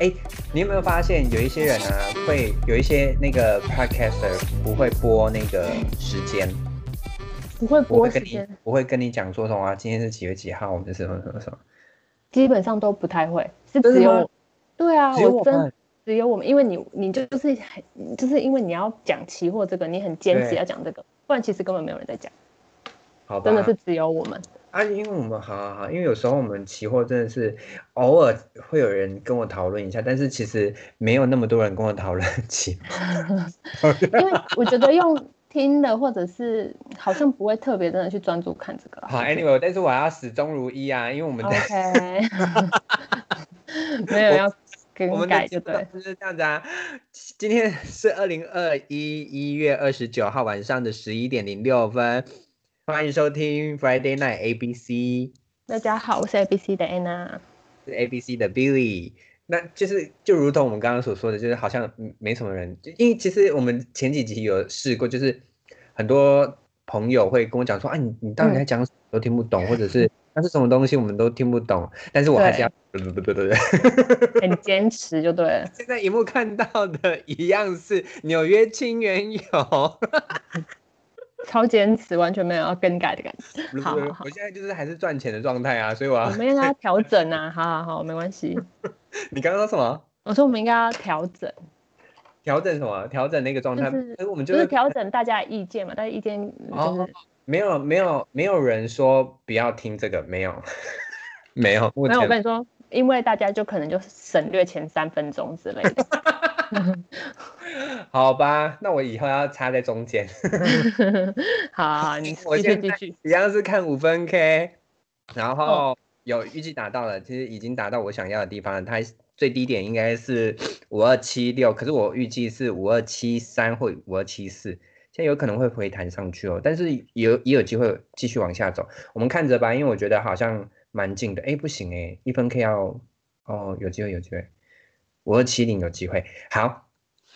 哎，你有没有发现有一些人呢，会有一些那个 podcaster 不会播那个时间，不会播时间，不会跟你讲说什么啊，今天是几月几号，我们是什么什么什么，基本上都不太会，是只有对啊，我我真们。只有我们，因为你你就是很就是因为你要讲期货这个，你很坚持要讲这个，不然其实根本没有人在讲，好吧？真的是只有我们。啊，因为我们好好好，因为有时候我们期货真的是偶尔会有人跟我讨论一下，但是其实没有那么多人跟我讨论 期 货。因为我觉得用听的或者是好像不会特别真的去专注看这个啊。好，anyway，但是我要始终如一啊，因为我们的 OK，没有要我更们改就对。就是这样子啊。今天是二零二一一月二十九号晚上的十一点零六分，欢迎收听 Friday Night ABC，大家好，我是 ABC 的 Anna。是 ABC 的 Billy。那就是就如同我们刚刚所说的，就是好像嗯没什么人，就因为其实我们前几集有试过，就是很多朋友会跟我讲说，啊，你你到底在讲什么都听不懂，或者是那是什么东西我们都听不懂，但是我还是要，对对对对对。很坚持就对了。现在荧幕看到的一样是纽约清源友，超坚持，完全没有要更改的感觉。好好好我现在就是还是赚钱的状态啊，所以我要我们应该要调整啊，好好好，没关系。你刚刚说什么？我说我们应该要调整，调整什么？调整那个状态，就是我们就是是调整大家的意见嘛，大家意见就哦是没有没有没有人说不要听这个，没有 没有，目没有。我跟你说，因为大家就可能就省略前三分钟之类的。好吧，那我以后要插在中间，好你 我继续现在继续。一样是看五分 K，然哦后有预计达到了，其实已经达到我想要的地方了。它最低点应该是五二七六，可是我预计是五二七三或五二七四，现在有可能会回弹上去哦，但是有也有机会继续往下走，我们看着吧，因为我觉得好像蛮近的。哎，不行哎，一分 K 要哦，有机会有机会，五二七零有机会。好，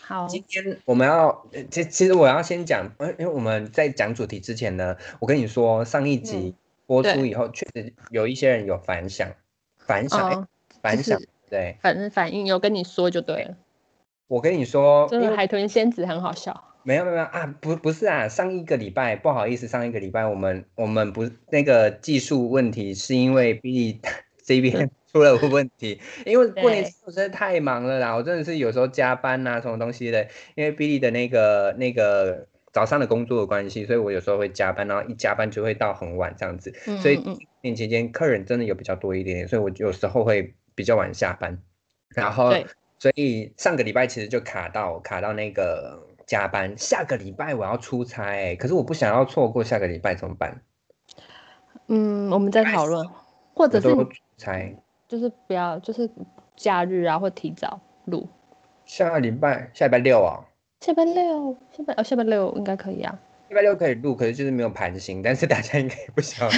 好，今天我们要，呃其其实我要先讲，呃因为我们在讲主题之前呢，我跟你说，上一集播出以后，确实有一些人有反响，反响，反响，对，反正反应有跟你说就对了。我跟你说，真的海豚仙子很好笑。没有没有没有啊，不不是啊，上一个礼拜不好意思，上一个礼拜我们我们不那个技术问题，是因为 B 这边出了问题，因为过年对期我实在太忙了啦，我真的是有时候加班呐、什么东西的，因为 Billy 的那个那个早上的工作的关系，所以我有时候会加班，然后一加班就会到很晚这样子，嗯。所以年期间客人真的有比较多一点点，所以我有时候会比较晚下班，然后所以上个礼拜其实就卡到卡到那个加班，下个礼拜我要出差哎、可是我不想要错过下个礼拜怎么办？嗯，我们在讨论，或者是出差，就是不要就是假日啊，或提早录。下个礼拜下礼拜六啊，下拜六，下班哦，下班六应该可以啊。礼拜六可以录，可是就是没有盘形，但是大家应该也不晓得。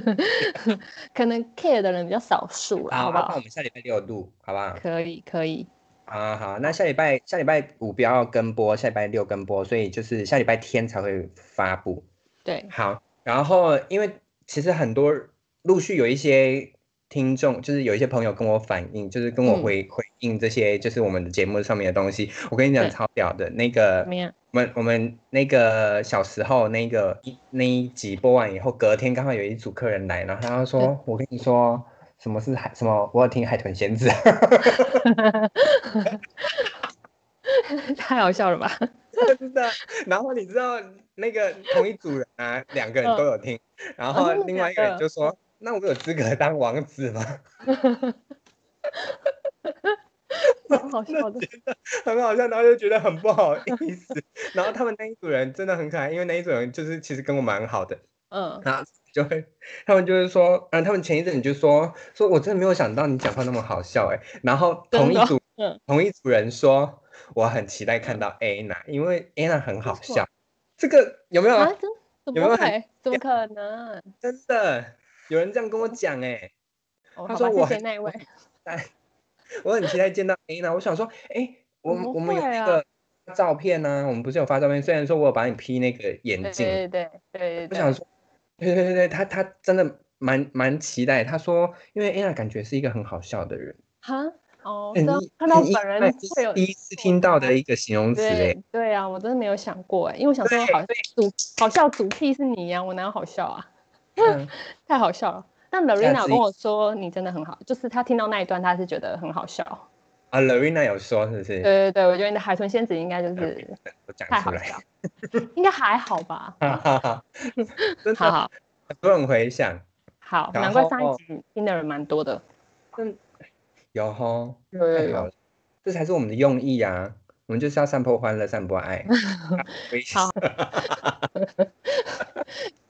可能 care 的人比较少数了，好不好好那我？们下礼拜六录，好不好？可以，可以。啊好，那下礼拜下礼拜五不要跟播，下礼拜六跟播，所以就是下礼拜天才会发布。对，好，然后因为其实很多陆续有一些听众，就是有一些朋友跟我反映，就是跟我嗯回、回应这些就是我们的节目上面的东西。我跟你讲超屌的，那个？我们我们那个小时候那个一那一集播完以后，隔天刚好有一组客人来，然后他就说：“我跟你说。”什么是海？什么？我要听海豚仙子，太好笑了吧？真的。然后你知道那个同一组人啊，两个人都有听，然后另外一个人就说：“那我有资格当王子吗？” 很好笑的。很好笑，然后就觉得很不好意思。然后他们那一组人真的很可爱，因为那一组人就是其实跟我蛮好的，嗯，然后就会他们就是说，嗯，他们前一阵就说说我真的没有想到你讲话那么好笑哎。然后同一组嗯同一组人说，我很期待看到 Anna，因为 Anna 很好笑。这个有没有？啊，有没有？怎么可能？真的有人这样跟我讲哎。哦，他说我很谢谢那位。哎，我很期待见到 Anna。我想说，哎，我我们有那个照片呢、我们不是有发照片？虽然说我有把你 P 那个眼镜，对对对我想说，对对对对，他他真的蛮蛮期待。他说，因为 Anna 感觉是一个很好笑的人，哈，哦，看到本人会有第一次听到的一个形容词哎对。对啊，我真的没有想过哎，因为我想说对好主好笑主 P 是你呀、我哪有好笑啊？嗯 太好笑了。但 Lorena 有跟我说你真的很好，就是他听到那一段，他是觉得很好笑。啊，Lorena 有说是不是？对对对，我觉得你的海豚仙子应该就是。太好笑，应该还好吧？哈哈哈，真的好好很多人回想，好，难怪上后一集听的人蛮多的。嗯有吼，有有有这才是我们的用意啊！我们就是要散播欢乐，散播爱。好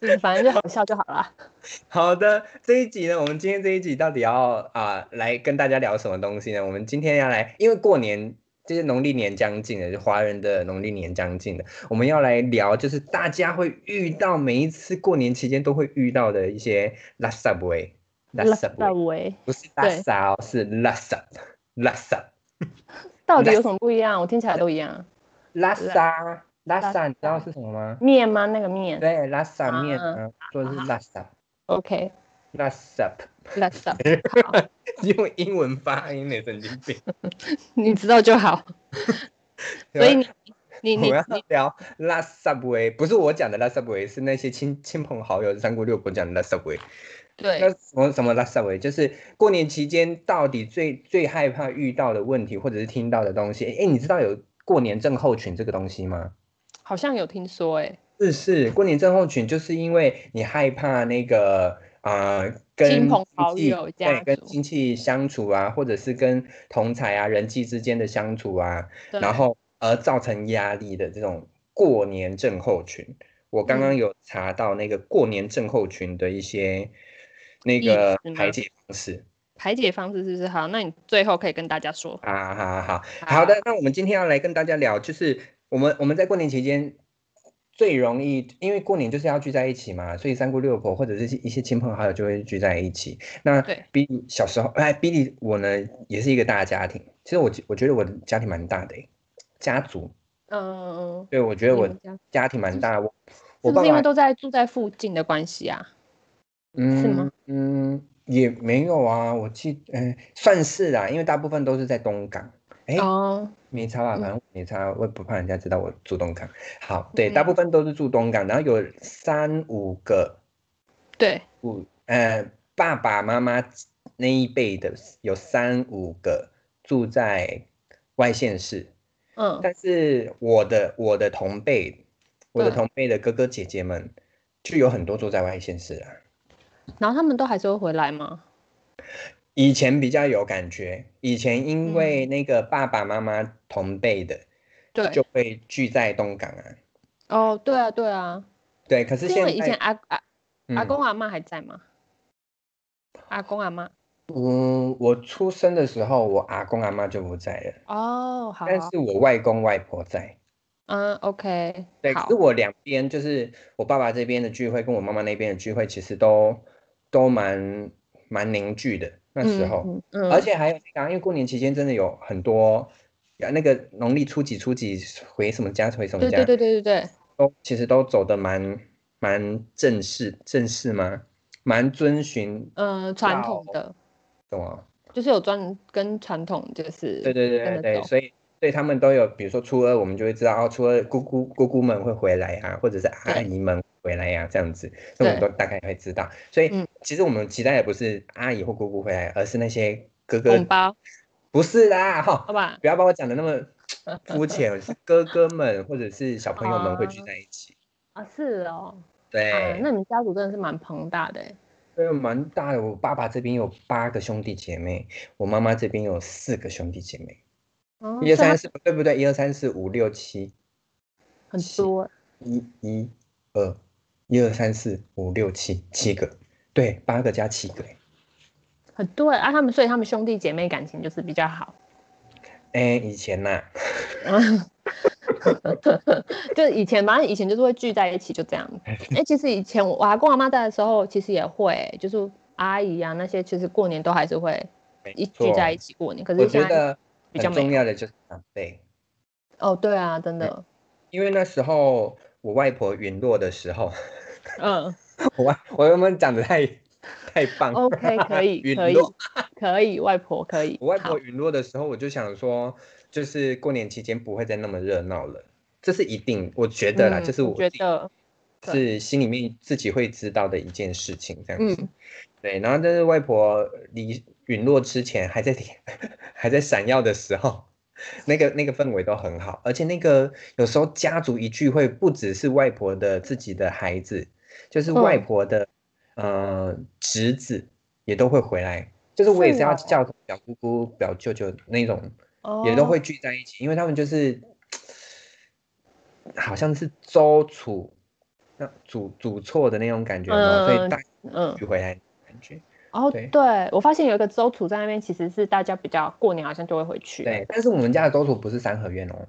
嗯，反正就好笑就好了。好的，这一集呢，我们今天这一集到底要啊、来跟大家聊什么东西呢？我们今天要来，因为过年就是农历年将近了，就华人的农历年将近了，我们要来聊，就是大家会遇到每一次过年期间都会遇到的一些拉萨维，拉萨维维不是拉萨哦，是拉萨，拉萨，到底有什么不一样？我听起来都一样。拉萨，拉萨，你知道是什么吗？面吗？那个面。对，拉萨面说的是拉萨，OK，拉萨，Let's up。用英文发音的神经病。你知道就好。所以你你你我要你聊拉 subway，不是我讲的拉 subway，是那些亲亲朋好友三姑六婆讲的拉 subway。那什么什么拉 subway，就是过年期间到底最最害怕遇到的问题，或者是听到的东西。哎，你知道有过年症候群这个东西吗？好像有听说哎、是是，过年症候群就是因为你害怕那个啊、呃跟亲朋好戚友家对跟族亲戚相处啊，或者是跟同才啊人际之间的相处啊，然后而造成压力的这种过年症候群。我刚刚嗯有查到那个过年症候群的一些那意个排解方式。排解方式是不是好？那你最后可以跟大家说。好好好好的，那我们今天要来跟大家聊，就是我们我们在过年期间最容易，因为过年就是要聚在一起嘛，所以三姑六婆或者是一些亲朋好友就会聚在一起。那对比利小时候，哎，比利我呢也是一个大家庭，其实我我觉得我的家庭蛮大的诶，家族，嗯，对我觉得我家家庭蛮大，我是不是因为都在住在附近的关系啊？是吗嗯嗯也没有啊，我记嗯算是啦，因为大部分都是在东港。哎，哦，没差吧，嗯反正没差，我也不怕人家知道我住东港。好，对，大嗯部分都是住东港，然后有三五个，对，五呃爸爸妈妈那一辈的有三五个住在外县市，嗯，但是我的我的同辈，我的同辈的哥哥姐姐们就有很多住在外县市啊。然后他们都还是会回来吗？以前比较有感觉，以前因为嗯那个爸爸妈妈同辈的对，就会聚在东港啊。哦，对啊，对啊，对，可是现在为以前阿阿公阿妈还在吗？阿公阿妈，嗯，我出生的时候，我阿公阿妈就不在了，哦，好，但是我外公外婆在。嗯，OK，对，可是，我两边就是我爸爸这边的聚会跟我妈妈那边的聚会，其实都都蛮蛮凝聚的那时候，嗯嗯，而且还有那个啊，因为过年期间真的有很多，呀那个农历初几初几回什么家回什么家，对对对对对对，都其实都走的蛮蛮正式正式吗？蛮遵循嗯，传统的懂吗？就是有专跟传统就是对对对对所以对他们都有，比如说初二，我们就会知道哦，初二姑姑姑姑们会回来啊，或者是阿姨们回来呀、这样子，我们都大概会知道。所以嗯其实我们期待的不是阿姨或姑姑回来，而是那些哥哥红，包，不是啦，哈，好吧？不要把我讲的那么 肤浅，是哥哥们或者是小朋友们会聚在一起。啊，是哦，啊，对，那你们家族真的是蛮庞大的欸对，蛮大的。我爸爸这边有八个兄弟姐妹，我妈妈这边有四个兄弟姐妹，哦，一二三四，对不对？一二三四五六七，很多欸，一一二，一二三四五六七，七个，对，八个加七个，很多欸啊，他们所以他们兄弟姐妹感情就是比较好，哎，以前呐、就以前反正以前就是会聚在一起，就这样。哎、其实以前我阿公阿妈在的时候，其实也会，就是阿姨啊那些，其实过年都还是会一聚在一起过年。可是现在觉得比较重要的就是长辈，哦，对啊，真的，因为那时候我外婆陨落的时候，嗯，我我有没有讲的太太棒了。OK，可以，陨可以落，可以，外婆可以。我外婆陨落的时候，我就想说，就是过年期间不会再那么热闹了，这是一定，我觉得啦，嗯这是我觉得，是心里面自己会知道的一件事情，这样子。嗯，对，然后但是外婆离陨落之前还在 还在闪耀的时候，那个那个氛围都很好，而且那个有时候家族一聚会，不只是外婆的自己的孩子，就是外嗯婆的、呃侄子也都会回来，就是我也是要叫表姑姑、表舅舅那种，哦，也都会聚在一起，因为他们就是好像是周楚那祖祖错的那种感觉嘛，所以嗯大嗯，聚回来的感觉。哦，对对，我发现有一个周楚在那边，其实是大家比较过年好像就会回去，对，但是我们家的周楚不是三合院哦。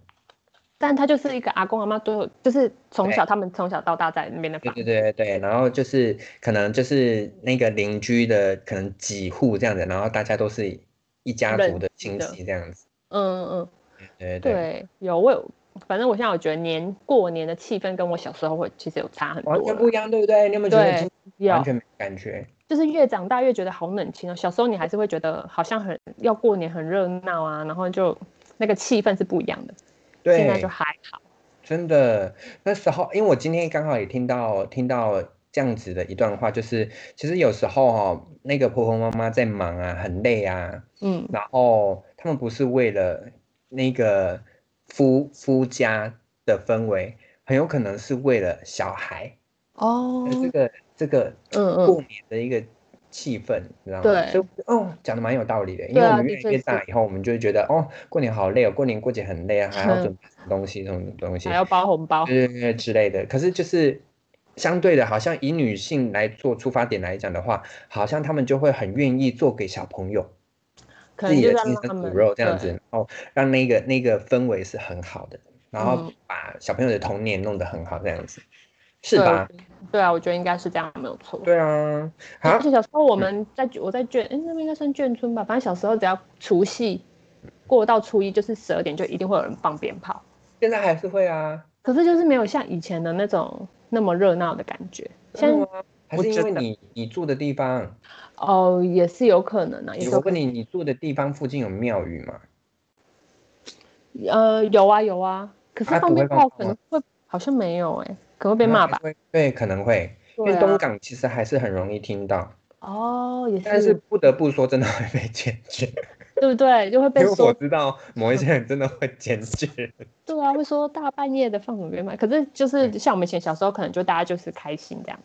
但他就是一个阿公阿妈都有，就是从小他们从小到大在那边的对房对对对，然后就是可能就是那个邻居的可能几户这样子，然后大家都是一家族的亲戚这样子。嗯嗯，嗯对对，对，有我有，反正我现在我觉得年过年的气氛跟我小时候会其实有差很多，完全不一样，对不对？你有没有觉得完全没感觉？就是越长大越觉得好冷清哦。小时候你还是会觉得好像很要过年很热闹啊，然后就那个气氛是不一样的。现在对就，还好。真的那时候，因为我今天刚好也听到听到这样子的一段话，就是其实有时候哦，那个婆婆妈妈在忙啊，很累啊，嗯。然后他们不是为了那个夫夫家的氛围，很有可能是为了小孩，哦。呃这个这个嗯嗯，过年的一个气氛，你知道吗？对所以哦，讲的蛮有道理的，因为我们越来越大以后，我们就会觉得哦，过年好累哦，过年过节很累啊，还要嗯 准备什么东西，什么东西还，要包红包。对对对之类的。可是就是相对的，好像以女性来做出发点来讲的话，好像他们就会很愿意做给小朋友。自己的亲生骨肉这样子，然后让那个那个氛围是很好的，然后嗯把小朋友的童年弄得很好，这样子，是吧？？对啊，我觉得应该是这样，没有错。对啊，好而，且小时候我们在我在眷，哎、那边应该算眷村吧。反正小时候只要除夕过到初一，就是十二点就一定会有人放鞭炮。现在还是会啊。可是就是没有像以前的那种那么热闹的感觉。现在真的吗？还是因为你你住的地方？哦，也是有可能啊。我问你，你住的地方附近有庙宇吗？呃，有啊有啊，可是放鞭炮可能会好像没有哎、可能会被骂吧？对，可能会，因对为东啊。港其实还是很容易听到，哦，也但是不得不说，真的会被检举，对不对？就会被因为我说，知道某一些人真的会检举。对啊，会说大半夜的放什么鞭炮。可是就是像我们以前小时候，可能就大家就是开心这样。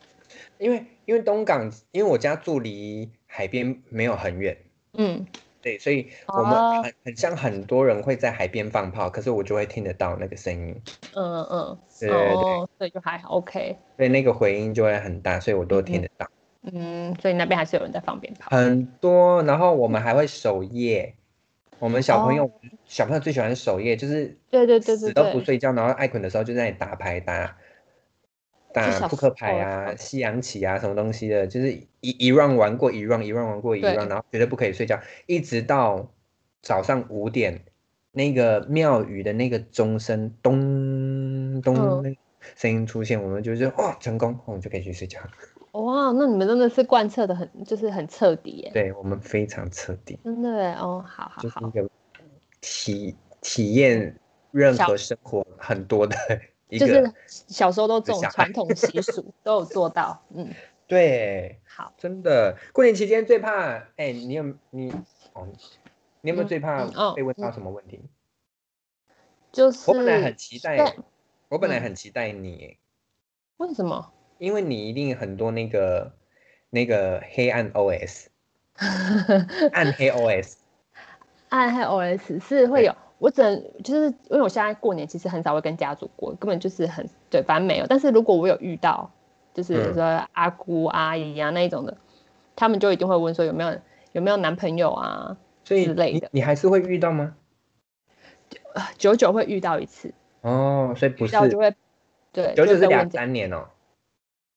因为因为东港，因为我家住离海边没有很远，嗯，对，所以我们哦。很很像很多人会在海边放炮，可是我就会听得到那个声音，嗯嗯，对对对，哦，所以就还好，OK，所以那个回音就会很大，所以我都听得到。嗯，所以那边还是有人在放鞭炮，很多，然后我们还会守夜。我们小朋友、哦。小朋友最喜欢守夜，就是对对对对死都不，睡觉，然后爱困的时候就在那里打牌、打打扑克牌啊、的西洋棋啊什么东西的，就是一一 round 玩过一 round，一 round 玩过一对。round，然后绝对不可以睡觉，一直到早上五点，那个庙宇的那个钟声咚咚声音出现，我们就觉得哇成功，我们就可以去睡觉。哇，那你们真的是贯彻的很，就是很彻底耶，对我们非常彻底。真的耶，哦，好好好，就是一个体体验任何生活很多的就是小时候都这种传统习 俗都有做到，嗯，对，好，真的。过年期间最怕，哎、你有你哦，你有没有嗯最怕被问到嗯什么问题？就是我本来很期待，我本来嗯很期待你，为什么？因为你一定很多那个那个黑暗 OS，暗黑 OS，暗黑 OS 是会有，我只能就是因为我现在过年其实很少会跟家族过，根本就是很对，反正没有。但是如果我有遇到，就是嗯说阿姑阿姨啊那一种的，他们就一定会问说有没有有没有男朋友啊，之类的你你还是会遇到吗？呃久久会遇到一次，哦，所以不是遇到就会对，久久是两三年哦，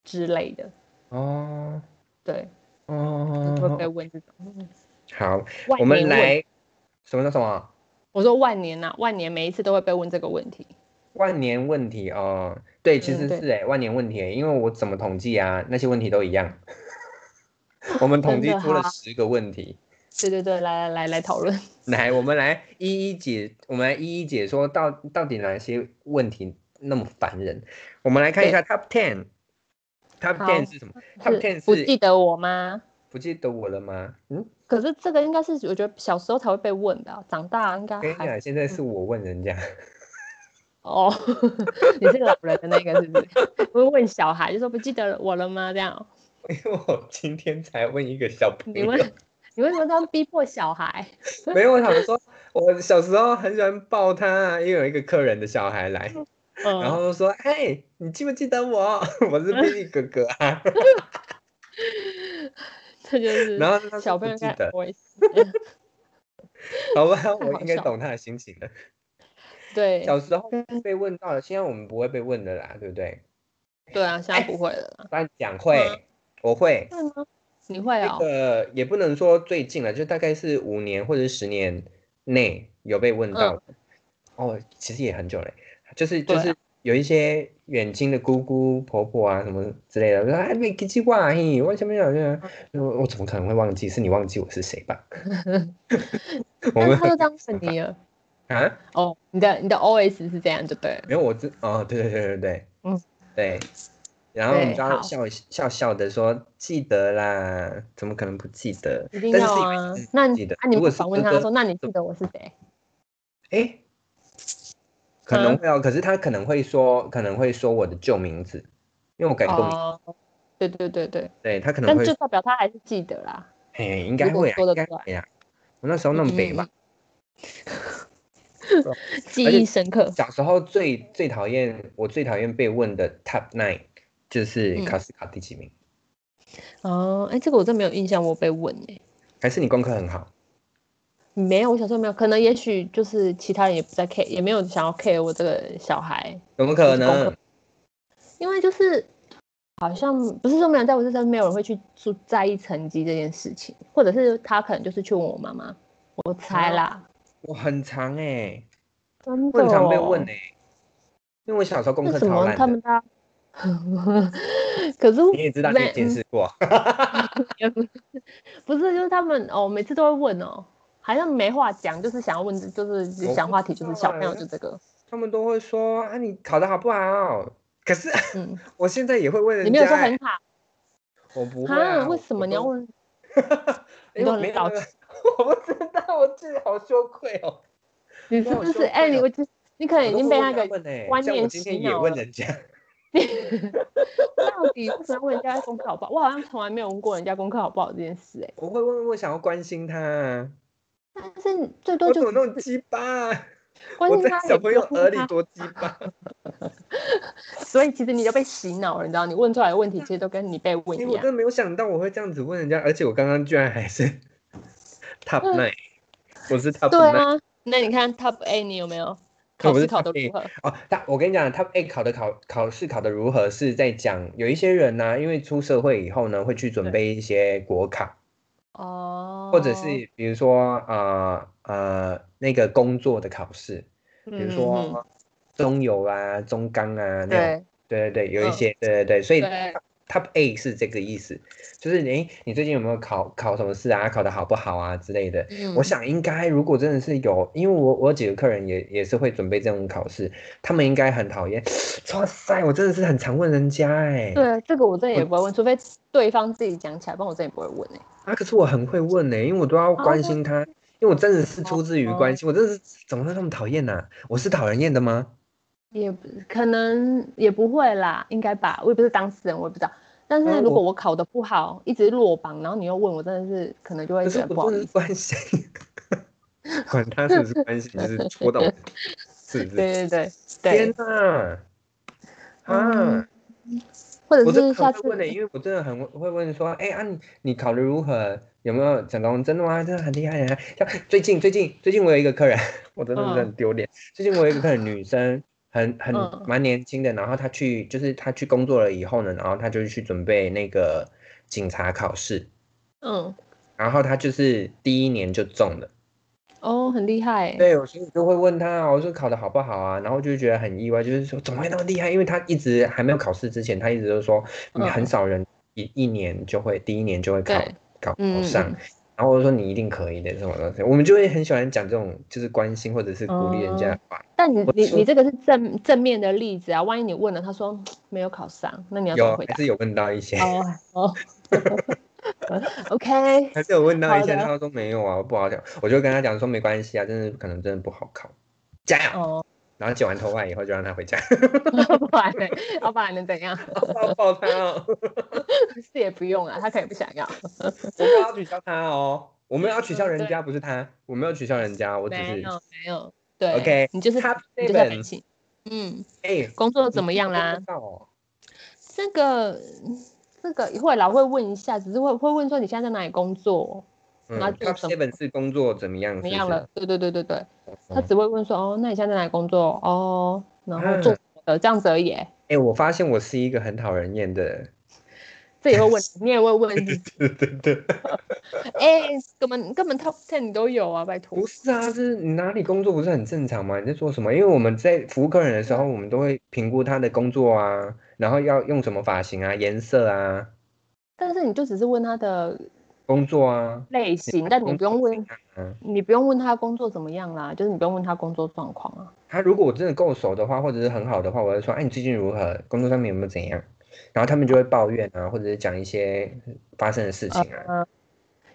之类的，哦对，哦会被哦，问这种。嗯好，我们来什么叫什么？我说万年呐、万年每一次都会被问这个问题。万年问题哦，对，其实是哎、万年问题欸，因为我怎么统计啊，那些问题都一样。我们统计出了十个问题，对对对，来来来来讨论。来，我们来一一解，我们来一一解说到到底哪些问题那么烦人。我们来看一下 Top Ten，Top Ten 是什么？Top Ten 是不是记得我吗？不记得我了吗？嗯，可是这个应该是我觉得小时候才会被问的啊、长大应该还跟你讲，现在是我问人家，哦。你是老人的那个是不是？会问小孩就说不记得我了吗？这样，因为我今天才问一个小朋友，你问你为什么这样逼迫小孩？没有，我想说，我小时候很喜欢抱他，因为有一个客人的小孩来，嗯，然后就说：“哎，你记不记得我？我是 Billy 哥哥啊。这就是然后小朋友记得我 好吧，我应该懂他的心情了。对小时候被问到了，现在我们不会被问的啦，对不对？对啊，现在不会了啦。不然讲会，嗯我会。你会啊哦？个也不能说最近了，就大概是五年或者是十年内有被问到的。哦，其实也很久嘞，就是就是有一些远亲的姑姑婆婆啊什么之类的，说哎没记起我嘿，我前面讲这我我怎么可能会忘记？是你忘记我是谁吧？我们他就这样问你了。啊，哦，你的你的 OS 是这样就对了。没有我这哦，对对对对对，嗯对。然后你对好就要笑笑笑的说记得啦，怎么可能不记得？一定要啊。那你记得啊，你不如果是哥哥反问他说，那你记得我是谁？哎，可能嗯会哦，可是他可能会说，可能会说我的旧名字，因为我改过名，哦，对对对对，对他可能会但就，代表他还是记得啦。嘿，应该会啊，应该说得出来会啊。我那时候那么北吧，记忆深刻。小时候最最讨厌，我最讨厌被问的 top nine 就是嗯考试考第几名，哦，哎，这个我真没有印象，我被问哎，还是你功课很好？没有，我小时候没有，可能也许就是其他人也不在 care，也没有想要 care 我这个小孩，怎么可能？因为就是好像不是说没有人在我身上，没有人会去注在意成绩这件事情，或者是他可能就是去问我妈妈，我猜啦，我很长哎，真的、哦，我很常被问哎，因为我小时候功课超烂的。他们，大？可是你也知道，你也没见识过，也不是不是，就是他们哦，每次都会问哦，好像没话讲，就是想要问，就是想话题，就是小朋友欸就这个，他们都会说啊，你考的好不好？可是嗯，我现在也会问人家、你没有说欸很好我不会？为什么？你要问？因 为你都很老没有没有我不知道，我自己好羞愧哦。你是我好羞不是？哎、你我就你可能已经被那个观念像我今天也洗脑了问人家，到底为什么要问人家功课好不好？我好像从来没有问过人家功课好不好这件事、哎，我会问，我想要关心他啊，但是最多就我怎么那么是鸡巴啊？我在小朋友耳里多鸡巴，所以其实你就被洗脑了，你知道？你问出来的问题其实都跟你被问一样我真。的没有想到我会这样子问人家，而且我刚刚居然还是 top nine，我是 top 对。啊，那你看 Top A 你有没有考试考得 Top A 如何？哦，他我跟你讲，他 A 考的考考试考的如何，是在讲有一些人呢、因为出社会以后呢，会去准备一些国考，哦，或者是比如说呃呃那个工作的考试，比如说中油啊、中钢啊那种，对。对对对，有一嗯。些，对对对，所以对 Top A 是这个意思，就是诶，你最近有没有考考什么试啊？考的好不好啊之类的。嗯我想应该，如果真的是有，因为我我有几个客人也也是会准备这种考试，他们应该很讨厌。哇塞，我真的是很常问人家哎、对这个我真的也不会问，除非对方自己讲起来，不然我真的也不会问哎、啊，可是我很会问呢、因为我都要关心他，因为我真的是出自于关心，我真的是怎么会那么讨厌呢？我是讨人厌的吗？也不可能也不会啦，应该吧？我也不是当事人，我也不知道。但啊是如果我我考的不好，一直落榜，然后你又问我，真的是可能就会可是觉得不好关心 管他是不是关心，就是戳到我，是不是？对对对天对，哪！啊嗯！或者是下次问的、因为我真的很会问说，哎、啊你你考的如何？有没有成功？真的吗？真的很厉害啊！像最近最近最近我有一个客人，我真的是很丢脸。最近我有一个客人，女生，很很嗯蛮年轻的，然后他去就是他去工作了以后呢，然后他就去准备那个警察考试，嗯然后他就是第一年就中了。哦，很厉害欸。对，我所以就会问他，我说考的好不好啊？然后就觉得很意外，就是说怎么会那么厉害？因为他一直还没有考试之前，他一直都说你很嗯少人一一年就会第一年就会考考上嗯，然后我就说你一定可以的这种东西，我们就会很喜欢讲这种就是关心或者是鼓励人家的话。但你你你这个是正正面的例子啊，万一你问了，他说没有考上，那你要怎么回答？有 还是有问到一些，哦哦，OK，还是有问到一些，他说没有啊，不好讲，我就跟他讲说没关系啊，真的可能真的不好考，加油。哦，然后剪完头发以后就让他回家，不然呢？要不然能怎样？抱抱他哦，是也不用啊，他可以不想要。我们要取消他哦，我们要取消人家，不是他，我没有取消人家，我只是没有没有，对 OK，你就是你就是要 seven 感性。嗯，哎，工作怎么样啦这个这个会老，会问一下，只是会会问说你现在在哪里工作，嗯那做，Top 什么 Seven 是工作怎么样？怎么样了？对对对对对，他嗯只会问说哦，那你现在在哪里工作？哦，然后啊做什么的这样子而已耶。哎，我发现我是一个很讨人厌的人，这也会问，你也会问，是不是对对对，哎，根本根本 top ten 你都有啊，拜托不。是啊，就是你哪里工作不是很正常吗？你在做什么？因为我们在服务客人的时候，我们都会评估他的工作啊，然后要用什么发型啊、颜色啊、但是你就只是问他的工作啊，类型，但你不用问，嗯，你不用问他工作怎么样啦，就是你不用问他工作状况啊。他如果我真的够熟的话，或者是很好的话，我会说，哎，你最近如何？工作上面有没有怎样？然后他们就会抱怨啊，或者是讲一些发生的事情啊。呃，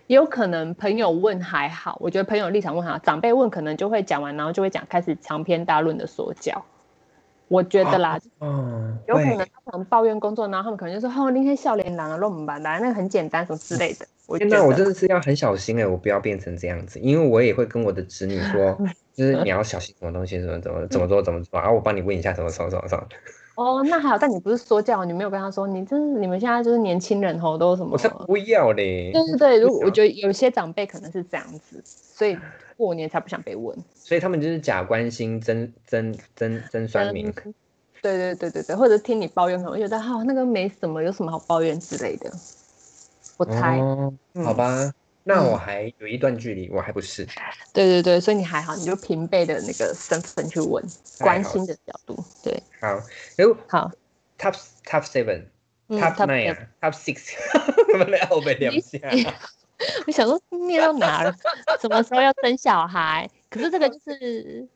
也有可能朋友问还好，我觉得朋友立场问还好，长辈问可能就会讲完，然后就会讲开始长篇大论的说教。我觉得啦，嗯，有可能他可能抱怨工作，然后他们可能就说：“哦，那天笑脸男啊，乱们吧，来那个很简单什么之类的。”我觉得，我真的是要很小心哎，我不要变成这样子，因为我也会跟我的子女说，就是 你要小心什么东西，怎么怎么怎么做怎么做，然后我帮你问一下什么什么什么什么。哦，那还好，但你不是说教，你没有跟他说，你真是你们现在就是年轻人吼，都什么我？才不要嘞！对对对，如果我觉得有些长辈可能是这样子，所以过年才不想被问。所以他们就是假关心，真真真真酸民。嗯对对对对对，或者听你抱怨，可能会觉得哈、那个没什么，有什么好抱怨之类的。我猜，哦，嗯好吧，那我还有一段距离，我还不是。对对对，所以你还好，你就平辈的那个身份去问，关心的角度，对，好，然后好，top top seven。嗯 Top top nine 啊，Top six，我们来后背两下。我想说念到哪了？什么时候要生小孩？可是这个就是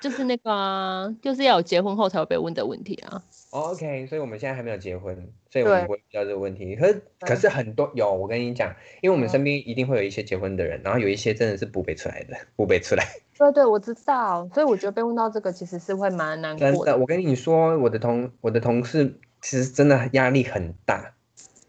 就是那个啊、就是要有结婚后才会被问的问题啊。哦 OK，所以我们现在还没有结婚，所以我们不会遇到这个问题。可是可是很多有，我跟你讲，因为我们嗯身边一定会有一些结婚的人，然后有一些真的是不背出来的，不背出来。对对，我知道，所以我觉得被问到这个其实是会蛮难过的。我跟你说，我的同我的同事其实真的压力很大，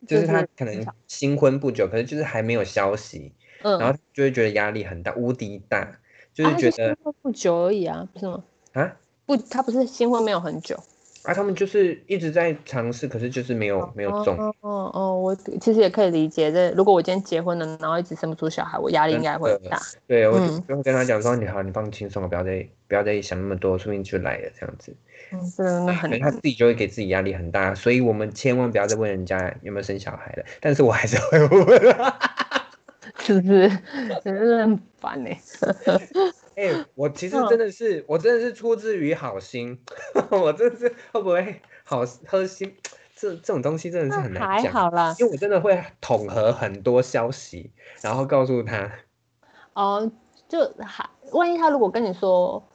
就是他可能新婚不久，可是就是还没有消息，嗯，然后就会觉得压力很大，无敌大，就是觉得不久而已啊，不是吗？啊？不，他不是新婚没有很久，啊，他们就是一直在尝试，可是就是没有没有中。哦哦哦，我其实也可以理解，这如果我今天结婚了，然后一直生不出小孩，我压力应该会很大。对，我就会跟他讲说，你好，你放轻松，不要再不要再想那么多，说不定就来了这样子。嗯，真的很他自己就会给自己压力很大，所以我们千万不要再问人家有没有生小孩了。但是我还是会问。是不是？真的很烦呢、哎、我其实嗯真的是，我真的是出自于好心，我真的是会不会好喝心？这这种东西真的是很难还讲，好啦。因为我真的会统合很多消息，然后告诉他。哦，就还万一他如果跟你说，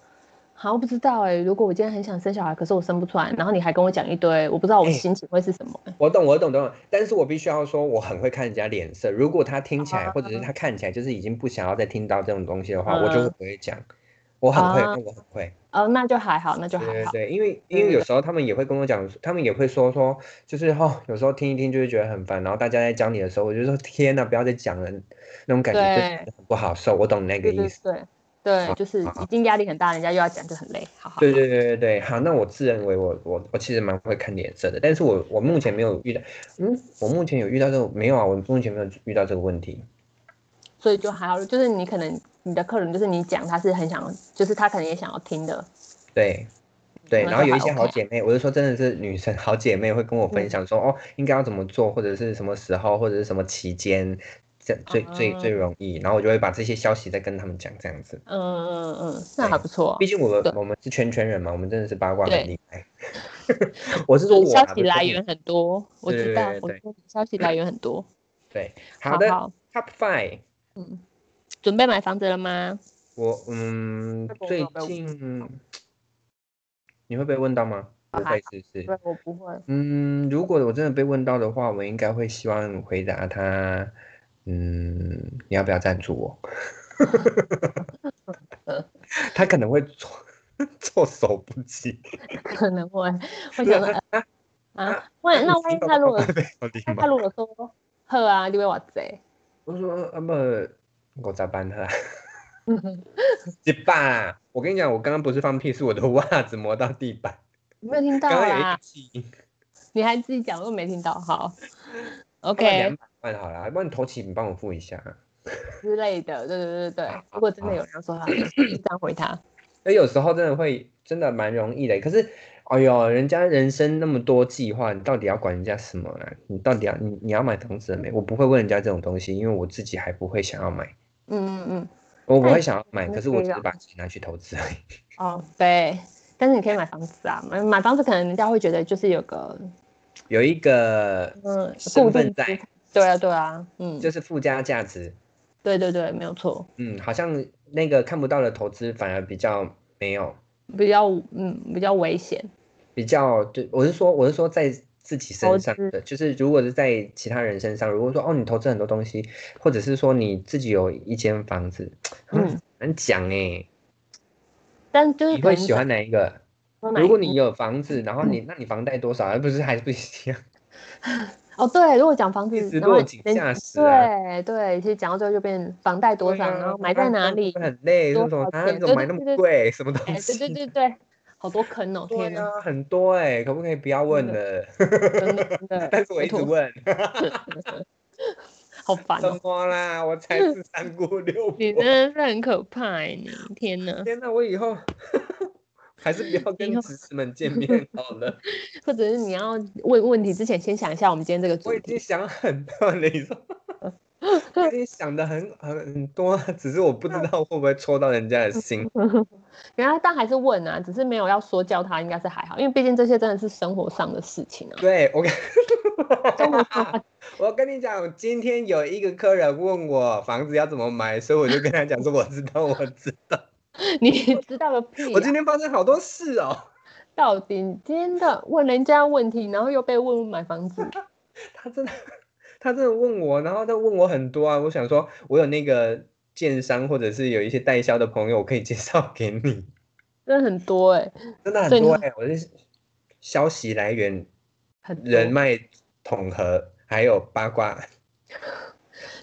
好像不知道哎、如果我今天很想生小孩，可是我生不出来，然后你还跟我讲一堆，我不知道我的心情会是什么、欸。我懂，我懂，懂，但是我必须要说，我很会看人家脸色。如果他听起来，或者是他看起来就是已经不想要再听到这种东西的话，我就会嗯不会讲。我很会，啊我很会。哦，那就还好，那就还好。对对，因为因为有时候他们也会跟我讲，他们也会说说，就是哦，有时候听一听就会觉得很烦，然后大家在讲你的时候，我就说天呐，不要再讲了，那种感觉就不好受。我懂那个意思。对对，就是已经压力很大，人家又要讲就很累。好好。对对对对对，好，那我自认为我我我其实蛮会看脸色的，但是我我目前没有遇到，嗯，我目前有遇到这个没有啊？我目前没有遇到这个问题。所以就还好，就是你可能你的客人就是你讲他是很想，就是他可能也想要听的。对对，然后有一些好姐妹，我就说真的是女生好姐妹会跟我分嗯享说，哦，应该要怎么做，或者是什么时候，或者是什么期间，这最最最啊容易，然后我就会把这些消息再跟他们讲，这样子。嗯嗯嗯，那还不错啊毕。竟我对们我们是圈圈人嘛，我们真的是八卦对很厉害。我是说我消息来源很多，我知道我说消息来源很多。对，好的好，Top Five，嗯，准备买房子了吗？我嗯最近你会被问到吗？不会，是不是？对，我不会。嗯，如果我真的被问到的话，我应该会希望回答他，嗯，你要不要赞助我？他可能会措措手不及。可能会我想说呃啊，万那万一他如果那他如果说好啊，你会偌济？我说啊不，我咋办哈？一把啦！我跟你讲，我刚刚不是放屁，是我的袜子磨到地板。你没有听到刚刚有一。你还自己讲，我都没听到。好两，OK 百万好了，不然你头期你帮我付一下。啊之类的，对对对对对。如果真的有人要说他，就这样回他。那有时候真的会真的蛮容易的，可是，哎呦，人家人生那么多计划，你到底要管人家什么啊？你到底要你你要买房子了没？我不会问人家这种东西，因为我自己还不会想要买，嗯嗯嗯。我不那会想要买，可是我只是把钱拿去投资而已。哦，对。但是你可以买房子啊，买买房子可能人家会觉得就是有个有一个嗯身份在，产。对啊对啊，嗯，就是附加价值。对对对，没有错，嗯，好像那个看不到的投资反而比较没有，比较嗯比较危险。比较对，我是说我是说在自己身上的，就是如果是在其他人身上，如果说哦你投资很多东西，或者是说你自己有一间房子，嗯嗯，难讲哎，但就是你会喜欢哪一个？说哪一个如果你有房子，然后你那你房贷多少？而不是还是不一样？哦，对，如果讲房子然后对对，其实讲到最后就变房贷多少，啊然后买在哪里，很累，多这种啊，少钱怎么买那么贵？什么东西，对西？对对对，好多坑哦，对天哪，啊，很多哎，可不可以不要问了？真的真的，但是我，一直问，好烦哦，么啦？我才是三姑六 婆你。真的是很可怕哎，你天哪，天哪，我以后还是不要 跟侄子们见面好了。或者是你要问问题之前，先想一下我们今天这个主题我已经题，想很多了，你说，我已经想的很很很多，只是我不知道会不会戳到人家的心。原来但还是问啊，只是没有要说教他，应该是还好，因为毕竟这些真的是生活上的事情啊，对我跟，我跟你讲，今天有一个客人问我房子要怎么买，所以我就跟他讲说，我知道，我知道。你知道个屁、啊！我今天发生好多事哦。到底你今天的问人家问题，然后又被问买房子，他真的，他真的问我，然后他问我很多啊。我想说，我有那个建商或者是有一些代销的朋友，我可以介绍给你。真的很多哎、真的很多哎、我是消息来源、很人脉统合，还有八卦。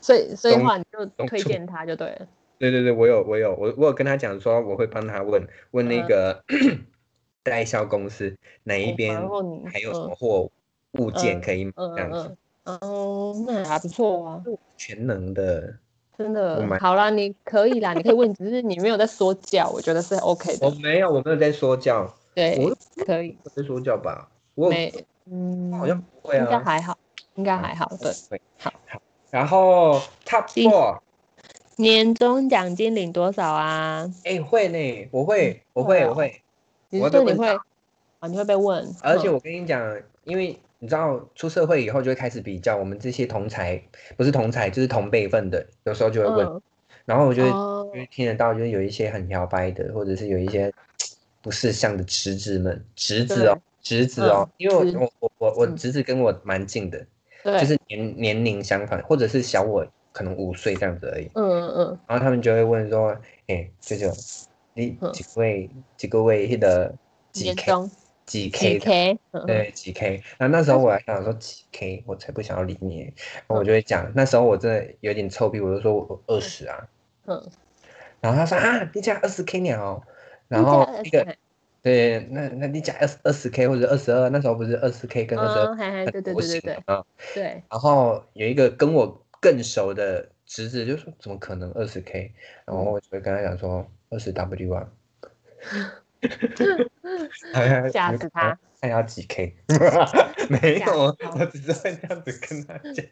所以所以中话你就推荐他就对了。对对对，我有我有我我有跟他讲说，我会帮他问问那嗯个 代销公司哪一哦边还有什嗯么货物件嗯可以这样子哦，那还不错啊，全能的。真的好啦，你可以啦，你可以问，只是你没有在说教，我觉得是 OK 的，我没有，我没有在说教，对我，可以，我在说教吧？我没，嗯，好像不会应该啊。还好，应该还好，对。对，好好。然后 Top 年终奖金领多少啊？哎，会呢，我会，我会，我会。你我是说你会啊？你会被问？嗯而且我跟你讲，因为你知道出社会以后就会开始比较，我们这些同才不是同才就是同辈份的，有时候就会问，嗯然后我就会、哦就会听得到，就是有一些很摇摆的，或者是有一些不识相的侄子们，侄子哦，侄子哦，嗯因为我我我我侄子跟我蛮近的，对，就是年年龄相反，或者是小我可能五岁这样子而已，嗯嗯嗯。然后他们就会问说，哎、舅舅，你嗯。几位几个位那个几 K 几几 K 对，几 K。然后那时候我还想说几 K，我才不想要理你。然后我就会讲，那时候我真的有点臭屁，我就说我二十啊。嗯，然后他说啊，你讲二十 K 鸟。然后那个嗯对，那那你讲二二十 K 或者二十二，那时候不是二十 K 跟二十嗯，还还二对对对对。对。对，然后有一个跟我更熟的侄子就说怎么可能二十 K？然后我就会跟他讲说二十 W 啊。吓死他！看要几 K？没吓有，我只是会这样子跟他讲，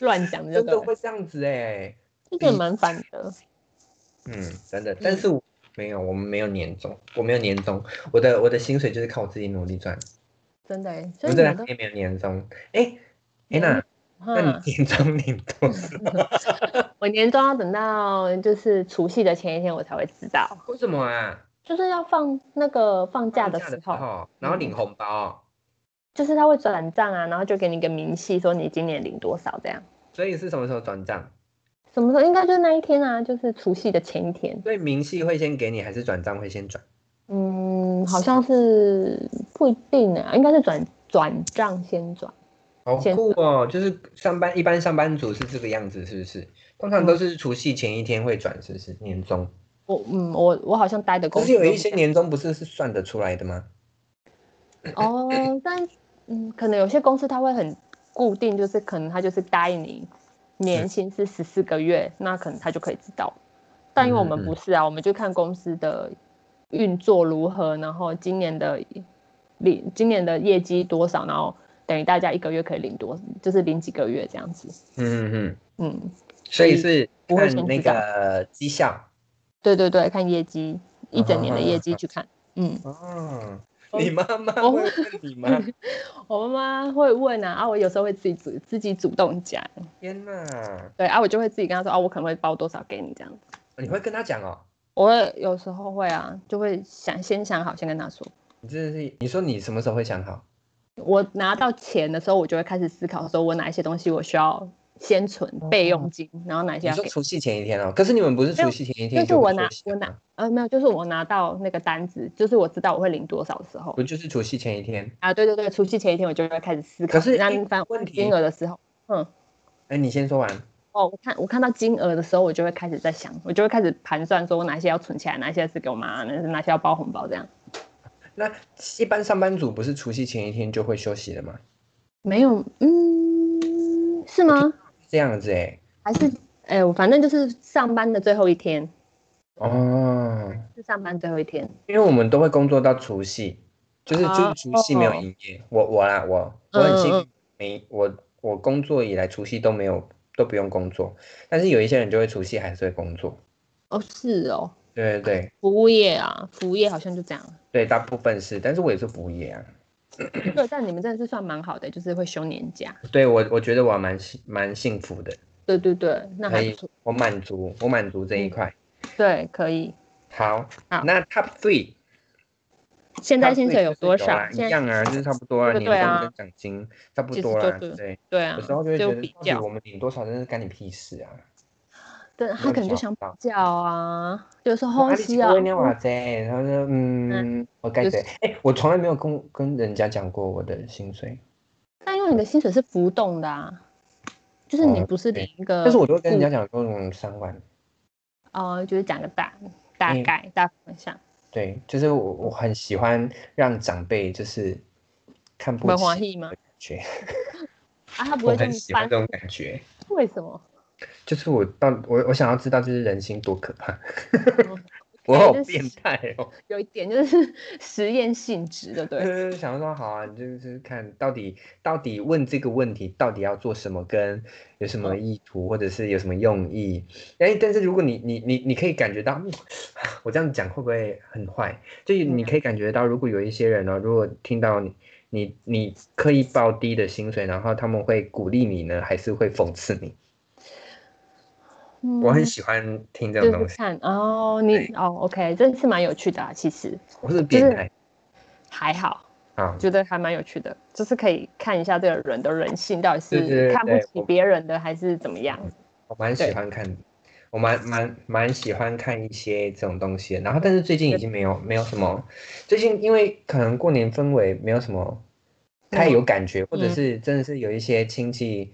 乱讲的对了，会这样子哎、这个蛮烦的。嗯，真的，但是我没有，我们没有年终，我没有年终，我的我的薪水就是靠我自己努力赚。真的哎，我们这还没有年终。哎，哎那那你年终领多少？我年终要等到就是除夕的前一天我才会知道。为什么啊？就是要放那个放假的时候，然后领红包。就是他会转账啊，然后就给你个明细，说你今年领多少这样。所以是什么时候转账？什么时候？应该就是那一天啊，就是除夕的前一天。所以明细会先给你，还是转账会先转？嗯，好像是不一定啊，应该是转转账先转。好酷哦！就是上班一般上班族是这个样子，是不是？通常都是除夕前一天会转，是不是？年终。我嗯，我我好像待的公司有一些年终不是是算得出来的吗？哦，但。嗯，可能有些公司他会很固定，就是可能他就是答应你年薪是十四个月，那可能他就可以知道。但因为我们不是啊，我们就看公司的运作如何，然后今年的领今年的业绩多少，然后等于大家一个月可以领多，就是领几个月这样子。嗯嗯嗯，所以是看那个绩效。对对对，看业绩，一整年的业绩去看。嗯。哦。你妈妈会问你吗？我妈妈会问啊，啊，我有时候会自己主自己主动讲。天哪！对啊，我就会自己跟他说，啊，我可能会包多少给你这样子。你会跟他讲哦？我会有时候会啊，就会想先想好，先跟他说。你真的是你说你什么时候会想好？我拿到钱的时候，我就会开始思考，说我哪一些东西我需要。先存备用金，然后哪些？你说除夕前一天哦，可是你们不是除夕前一天就是我拿我拿呃没有，就是我拿到那个单子，就是我知道我会领多少的时候。不就是除夕前一天啊？对对对，除夕前一天我就会开始思考。可是翻问金额的时候，嗯，哎，你先说完。哦，我看我看到金额的时候，我就会开始在想，我就会开始盘算，说我哪些要存起来，哪些是给我妈，哪哪些要包红包这样。那一般上班族不是除夕前一天就会休息的吗？没有，嗯，是吗？这样子哎，还是哎，我反正就是上班的最后一天哦，是上班最后一天，因为我们都会工作到除夕，就是就是除夕没有营业。我我啦，我我很幸运，没我我工作以来除夕都没有都不用工作，但是有一些人就会除夕还是会工作。哦，是哦，对对对，服务业啊，服务业好像就这样。对，大部分是，但是我也是服务业啊。对，但你们真的是算蛮好的，就是会休年假。对我，我觉得我蛮幸蛮幸福的。对对对，那还不错。我满足，我满足这一块。对，可以。好，好，那 Top Three，现在薪水有多少？一样啊，就是差不多啊，年终跟奖金差不多啊。对对啊，有时候就会觉得，我们领多少真是干你屁事啊。对他可能就想比较啊，有时候需要。然后说，嗯，我该谁？哎，我从来没有跟跟人家讲过我的薪水。但因为你的薪水是浮动的啊，就是你不是领一个。但是我都会跟人家讲说，嗯，三万。哦，就是讲个大大概大方向。对，就是我我很喜欢让长辈就是看不起吗？感觉。啊，他不会很喜欢这种感觉。为什么？就是我到我我想要知道，就是人心多可怕，我好变态哦。有一点就是 实验性质的，对。想说好啊，就是看到底到底问这个问题到底要做什么，跟有什么意图，或者是有什么用意。哎，但是如果你你你你可以感觉到，我这样讲会不会很坏？就你可以感觉到，如果有一些人呢，如果听到你你你刻意报低的薪水，然后他们会鼓励你呢，还是会讽刺你？我很喜欢听这种东西。看哦，你哦，OK，真是蛮有趣的啊。其实我是变态，还好啊，觉得还蛮有趣的，就是可以看一下这个人的人性到底是看不起别人的，还是怎么样。我蛮喜欢看，我蛮蛮蛮喜欢看一些这种东西。然后，但是最近已经没有没有什么，最近因为可能过年氛围没有什么太有感觉，或者是真的是有一些亲戚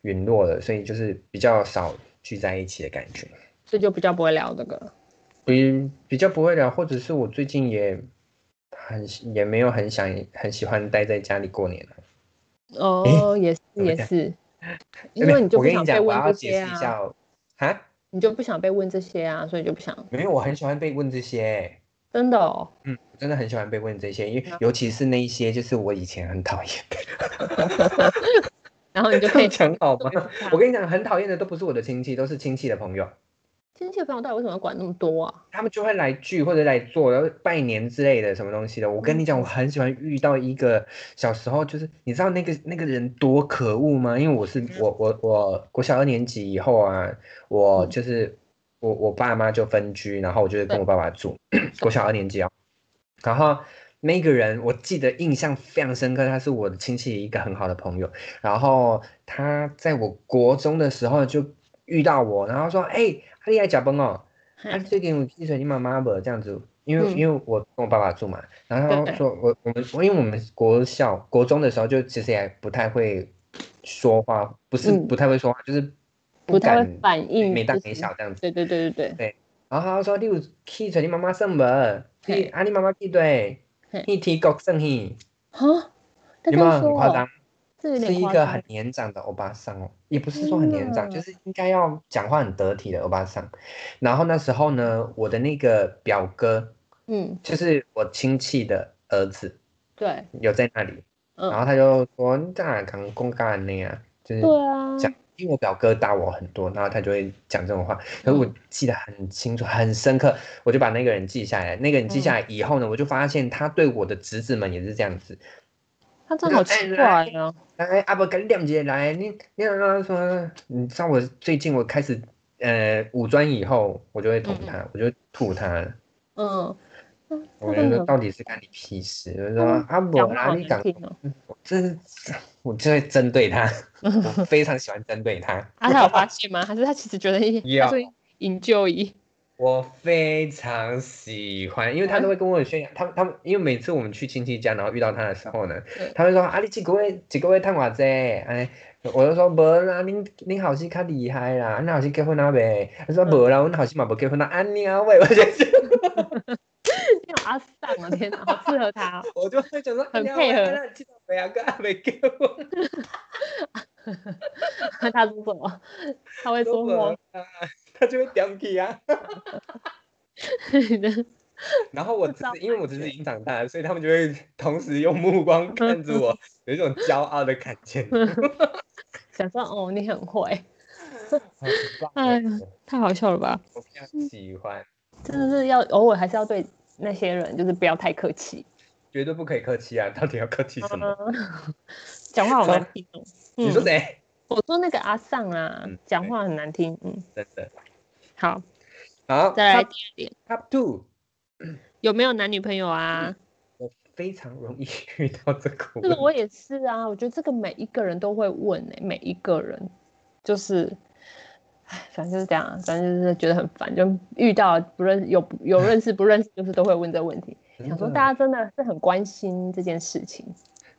陨落了，所以就是比较少。聚在一起的感觉，这就比较不会聊这个，比比较不会聊，或者是我最近也很也没有很想很喜欢待在家里过年了。哦，也是也是，因为你就不想被问这些啊，啊，你就不想被问这些啊，所以就不想。没有，我很喜欢被问这些，真的哦，嗯，真的很喜欢被问这些，因为尤其是那一些就是我以前很讨厌的。然后你就可以讲好吗？我跟你讲，很讨厌的都不是我的亲戚，都是亲戚的朋友。亲戚朋友到底为什么要管那么多啊？他们就会来聚或者来做，然后拜年之类的什么东西的。我跟你讲，我很喜欢遇到一个小时候，就是你知道那个那个人多可恶吗？因为我是我我我国小二年级以后啊，我就是我我爸妈就分居，然后我就跟我爸爸住。国小二年级啊，然后那个人我记得印象非常深刻，他是我的亲戚一个很好的朋友，然后他在我国中的时候就遇到我，然后说：“哎。”他爱假崩哦，他最近有记水你妈妈不这样子，因为因为我跟我爸爸住嘛，然后他说我我们因为我们国校国中的时候就其实也不太会说话，不是不太会说话，就是不太反应，没大没小这样子。对对对对对。对，然后他说你有记水你妈妈生不？你啊你妈妈记对，你提国生去，哈，有没有很夸张？是一个很年长的欧巴桑哦，也不是说很年长，就是应该要讲话很得体的欧巴桑。然后那时候呢，我的那个表哥，嗯，就是我亲戚的儿子，对，有在那里。然后他就说：“你在哪刚公干那样？”就是讲，因为我表哥大我很多，然后他就会讲这种话。可是我记得很清楚、很深刻，我就把那个人记下来。那个人记下来以后呢，我就发现他对我的侄子们也是这样子。他真的好奇怪呀！来，阿伯跟亮姐来，你你让他说，你知道我最近我开始呃五专以后，我就会捅他，我就吐他。嗯，我觉得到底是干你屁事？就是说阿伯啦，你讲，我真是我就会针对他，我非常喜欢针对他。啊，他有发现吗？还是他其实觉得 他是引咎一？我非常喜欢，因为他都会跟我炫耀。他他们因为每次我们去亲戚家，然后遇到他的时候呢，他会说：“啊，你几个月几个月探我这？”哎，我就说：“无啦，恁恁好是较厉害啦，恁好是结婚了呗？”他说：“无啦，阮好是嘛无结婚啦。”安尼啊喂，我就你好阿丧啊！天哪，好适合他。我就会觉得很配合。他说什么？他会说么？他就会叼起啊，然后我因为我只是已经长大了，所以他们就会同时用目光看着我，有一种骄傲的感觉。想说哦，你很会，哎呀，太好笑了吧？我非常喜欢，真的是要偶尔还是要对那些人，就是不要太客气，绝对不可以客气啊！到底要客气什么？讲话好难听哦。你说谁？我说那个阿尚啊，讲话很难听，嗯，真的。好，好，再来第二点。Top two，有没有男女朋友啊？我非常容易遇到这个。这个我也是啊，我觉得这个每一个人都会问诶，每一个人就是，哎，反正就是这样，反正就是觉得很烦，就遇到不认有有认识不认识，就是都会问这个问题。想说大家真的是很关心这件事情。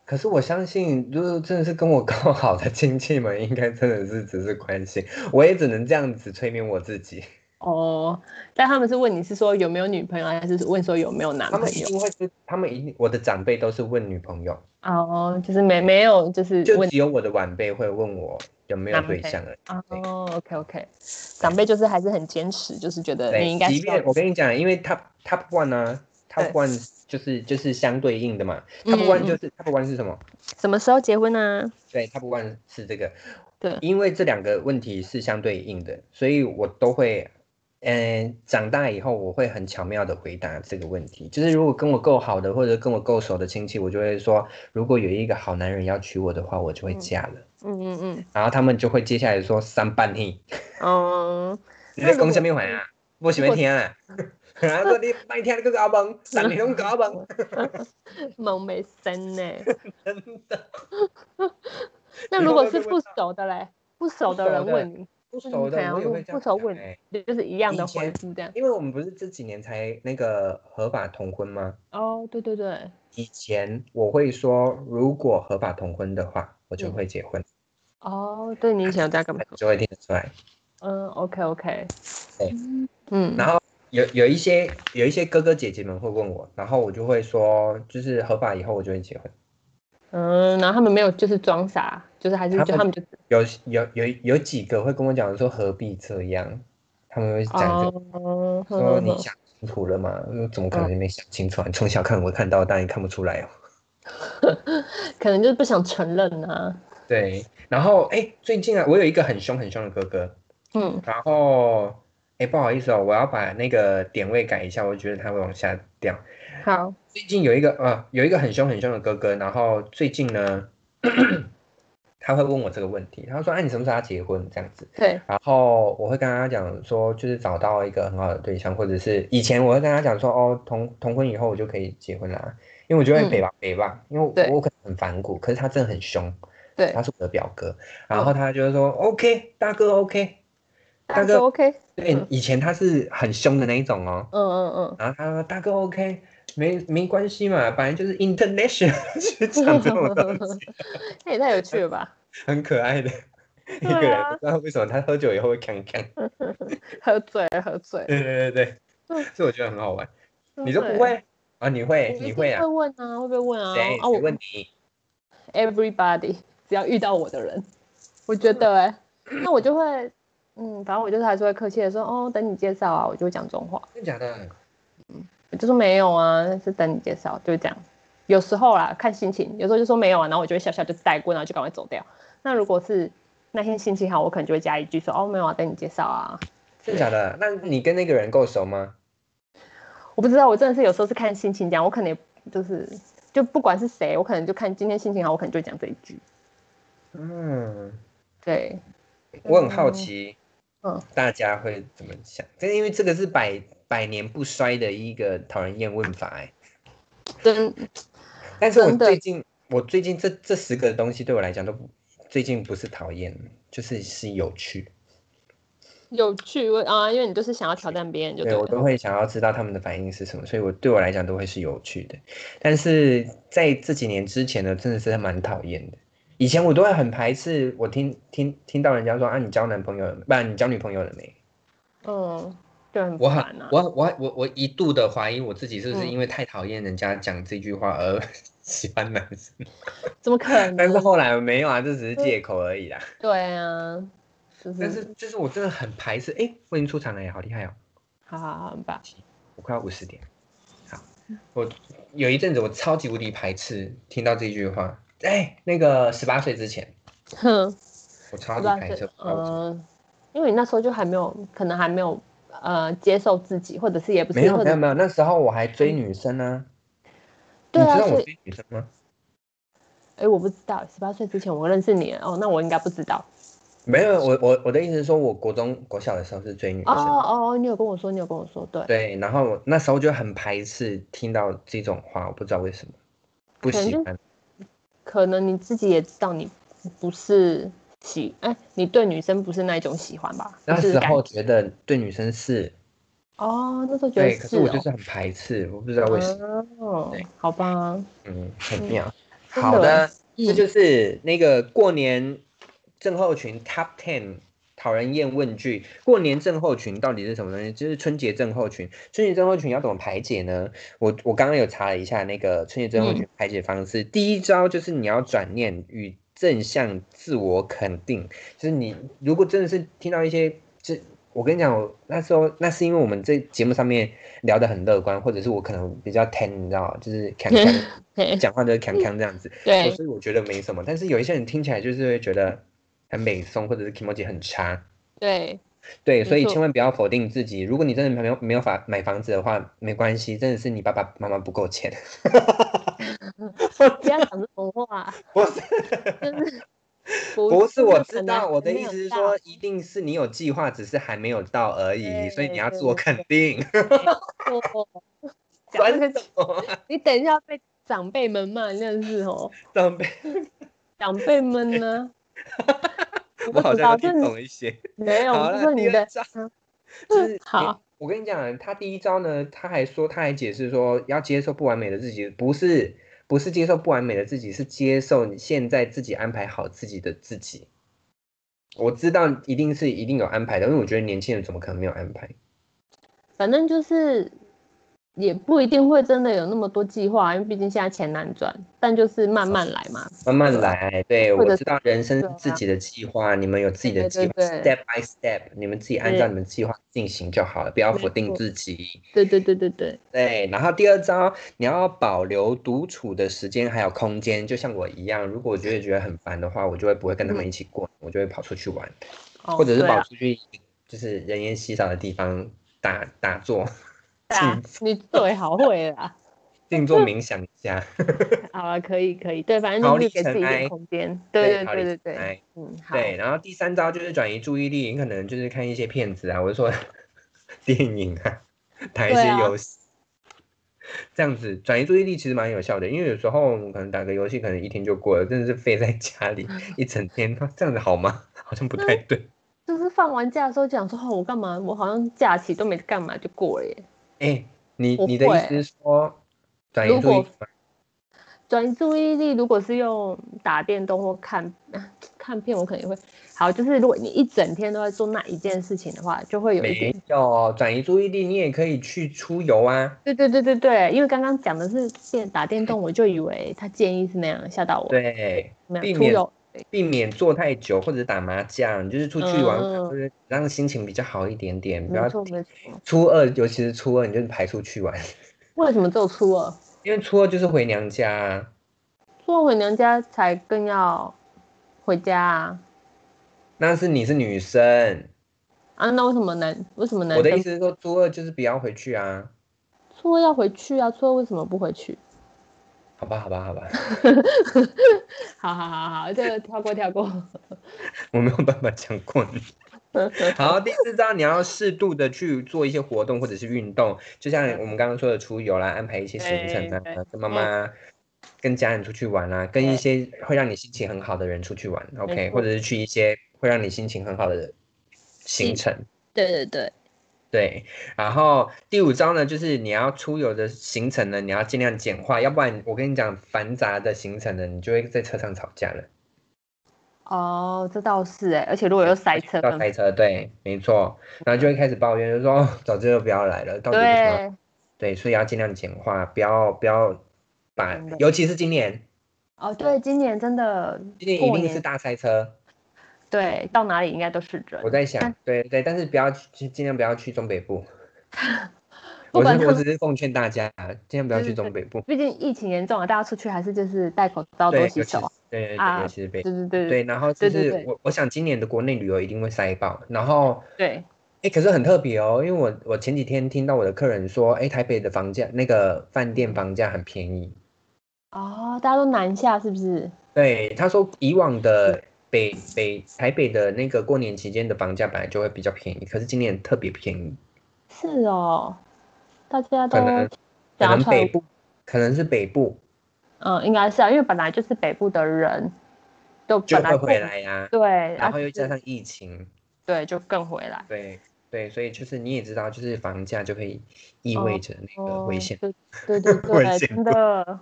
可是我相信，就是真的是跟我够好的亲戚们，应该真的是只是关心，我也只能这样子催眠我自己。哦，但他们是问你是说有没有女朋友，还是问说有没有男朋友？他们一定会是，他们一定，我的长辈都是问女朋友。哦，就是没没有，就是就只有我的晚辈会问我有没有对象啊。哦，OK OK，长辈就是还是很坚持，就是觉得你应该。即便我跟你讲，因为他他不管呢，他不管。就是就是相对应的嘛，他不管就是他不管是什么，什么时候结婚呢？对他不管是这个，对，因为这两个问题是相对应的，所以我都会，嗯，长大以后我会很巧妙的回答这个问题。就是如果跟我够好的或者跟我够熟的亲戚，我就会说，如果有一个好男人要娶我的话，我就会嫁了。嗯嗯嗯。然后他们就会接下来说三半天。哦。你在讲什么话啊？我喜欢听啊。然后你半天那个搞梦，上天拢搞梦，梦没生呢。真的。那如果是不熟的嘞，不熟的人问你，不熟的我也会不熟问，就是一样的回复这样。因为我们不是这几年才那个合法同婚吗？哦，对对对。以前我会说，如果合法同婚的话，我就会结婚。哦，对你以前有在干嘛？就会听得出来。嗯，OK OK。对，嗯，然后。有有一些有一些哥哥姐姐们会问我，然后我就会说，就是合法以后我就会结婚。嗯，然后他们没有就是装傻，就是还是就他们就有有有有几个会跟我讲说何必这样，他们会讲这说你想清楚了吗？怎么可能没想清楚？你从小看我看到，但你看不出来哦。可能就是不想承认啊。对，然后哎，最近啊，我有一个很凶很凶的哥哥，嗯，然后。哎，不好意思哦，我要把那个点位改一下，我觉得他会往下掉。好，最近有一个呃，有一个很凶很凶的哥哥，然后最近呢，他会问我这个问题，他说：“哎，你什么时候要结婚？”这样子。对。然后我会跟他讲说，就是找到一个很好的对象，或者是以前我会跟他讲说，哦，同同婚以后我就可以结婚啦，因为我觉得北吧北吧，因为我可能很反骨，可是他真的很凶。对。他是我的表哥，然后他就是说：“OK，大哥，OK。”大哥 OK，对，以前他是很凶的那一种哦。嗯嗯嗯。然后他说：“大哥 OK，没没关系嘛，反正就是 international 去讲这种东西。”那也太有趣了吧？很可爱的 一个人，不知道为什么他喝酒以后会锵锵。喝醉，喝醉。对对对对，所以我觉得很好玩。你都不会啊？你会？你会啊？会问啊？会不会问啊？谁？我问你。Everybody，只要遇到我的人，我觉得哎，那我就会。嗯，反正我就是还是会客气的说，哦，等你介绍啊，我就会讲中话。真的假的？嗯，就说没有啊，是等你介绍，就是这样。有时候啦，看心情，有时候就说没有啊，然后我就会笑笑就带过，然后就赶快走掉。那如果是那天心情好，我可能就会加一句说，哦，没有啊，等你介绍啊。真的假的？那你跟那个人够熟吗？我不知道，我真的是有时候是看心情讲，我可能就是就不管是谁，我可能就看今天心情好，我可能就讲这一句。嗯，对。我很好奇。嗯，大家会怎么想？这因为这个是百百年不衰的一个讨人厌问法，哎，真。但是我最近，我最近这这十个东西对我来讲都不，最近不是讨厌，就是是有趣。有趣，啊，因为你就是想要挑战别人，就对我都会想要知道他们的反应是什么，所以我对我来讲都会是有趣的。但是在这几年之前呢，真的是蛮讨厌的。以前我都会很排斥，我听听听到人家说啊，你交男朋友了没，不然你交女朋友了没？嗯，对，我很我我我我一度的怀疑我自己是不是因为太讨厌人家讲这句话而 喜欢男生？怎么可能？但是后来没有啊，这只是借口而已啦。对啊，但是就是我真的很排斥，哎，我已经出场了耶，好厉害哦！好好好，很棒。我快要五十点，好，我有一阵子我超级无敌排斥听到这句话。哎，那个十八岁之前，哼，我超级开车。嗯，因为你那时候就还没有，可能还没有呃接受自己，或者是也不是没有没有没有，那时候我还追女生呢。对啊，你知道我追女生吗？哎，我不知道，十八岁之前我认识你哦，那我应该不知道。没有，我我我的意思是说，我国中国小的时候是追女生。哦哦，你有跟我说，你有跟我说，对对，然后那时候就很排斥听到这种话，我不知道为什么不喜欢。可能你自己也知道，你不是喜哎，你对女生不是那一种喜欢吧？那时候觉得对女生是哦，那时候觉得是，可是我就是很排斥，我不知道为什么。哦，好吧，嗯，很妙。好的，这就是那个过年症候群 Top Ten。讨人厌问句，过年症候群到底是什么东西？就是春节症候群。春节症候群要怎么排解呢？我我刚刚有查了一下那个春节症候群排解方式。第一招就是你要转念与正向自我肯定。就是你如果真的是听到一些，这我跟你讲，我那时候那是因为我们这节目上面聊得很乐观，或者是我可能比较 ten，你知道就是侃侃 讲话的侃侃这样子。对，所以我觉得没什么。但是有一些人听起来就是会觉得。很美松，或者是 k i m o j i 很差，对对，所以千万不要否定自己。如果你真的没有没有法买房子的话，没关系，真的是你爸爸妈妈不够钱。不要讲这种话，不是，不是，我知道，我的意思是说，一定是你有计划，只是还没有到而已，所以你要自我肯定。讲这种，你等一下被长辈们骂，真的是哦。长辈，长辈们呢？我好像听懂一些，没有。好了，第二招 就是好。我跟你讲，他第一招呢，他还说，他还解释说，要接受不完美的自己，不是不是接受不完美的自己，是接受你现在自己安排好自己的自己。我知道一定是一定有安排的，因为我觉得年轻人怎么可能没有安排？反正就是。也不一定会真的有那么多计划，因为毕竟现在钱难赚。但就是慢慢来嘛，慢慢来。对，我知道人生自己的计划，你们有自己的计划，step by step，你们自己按照你们计划进行就好了，不要否定自己。对对对对对。对，然后第二招，你要保留独处的时间还有空间，就像我一样，如果我觉得觉得很烦的话，我就会不会跟他们一起过，我就会跑出去玩，或者是跑出去。就是人烟稀少的地方打打坐，啊，你最好会啦。静坐冥想一下。好啊，可以可以，对，反正就是给自己一点空间。对对对对对，嗯，对。然后第三招就是转移注意力，你可能就是看一些片子啊，或者说 电影啊，打一些游戏，这样子转移注意力其实蛮有效的。因为有时候可能打个游戏，可能一天就过了，真的是废在家里一整天，这样子好吗？好像不太对。就是放完假的时候讲说，哦，我干嘛？我好像假期都没干嘛就过了耶。哎，你你的意思是说？转移注意力转移注意力，如果是用打电动或看 看片，我肯定会好。就是如果你一整天都在做那一件事情的话，就会有一点。有转移注意力，你也可以去出游啊。对对对对对，因为刚刚讲的是电打电动，我就以为他建议是那样吓到我。对，避免避免坐太久或者打麻将，就是出去玩，就是让心情比较好一点点。不要初二，尤其是初二，你就是排出去玩。为什么只有初二？因为初二就是回娘家，初二回娘家才更要回家啊。那是你是女生啊？那为什么男？为什么男？我的意思是说，初二就是不要回去啊。初二要回去啊？初二为什么不回去？好吧，好吧，好吧。好好好好，这个跳过跳过。我没有办法讲过你。好，第四招你要适度的去做一些活动或者是运动，就像我们刚刚说的出游啦，安排一些行程啊，跟妈妈、跟家人出去玩啊，跟一些会让你心情很好的人出去玩，OK，或者是去一些会让你心情很好的行程。对对对，对。然后第五招呢，就是你要出游的行程呢，你要尽量简化，要不然我跟你讲繁杂的行程呢，你就会在车上吵架了。哦，这倒是哎，而且如果又塞车，要塞车，对，没错，然后就会开始抱怨，就说早知道不要来了，到底为什么？对，所以要尽量简化，不要不要把，尤其是今年。哦，对，今年真的，今年一定是大塞车。对，到哪里应该都是人。我在想，对对，但是不要去，尽量不要去中北部。我是我只是奉劝大家，尽量不要去中北部。毕竟疫情严重啊，大家出去还是就是戴口罩、多洗手。对对，尤其是北。对对对对。然后就是我，我想今年的国内旅游一定会塞爆。然后对，哎，可是很特别哦，因为我我前几天听到我的客人说，哎，台北的房价那个饭店房价很便宜。哦，大家都南下是不是？对，他说以往的北北台北的那个过年期间的房价本来就会比较便宜，可是今年特别便宜。是哦。大家都可能可能北部可能是北部，嗯，应该是啊，因为本来就是北部的人都就会回来呀，对，然后又加上疫情，对，就更回来，对对，所以就是你也知道，就是房价就可以意味着那个危险，对对对，真的，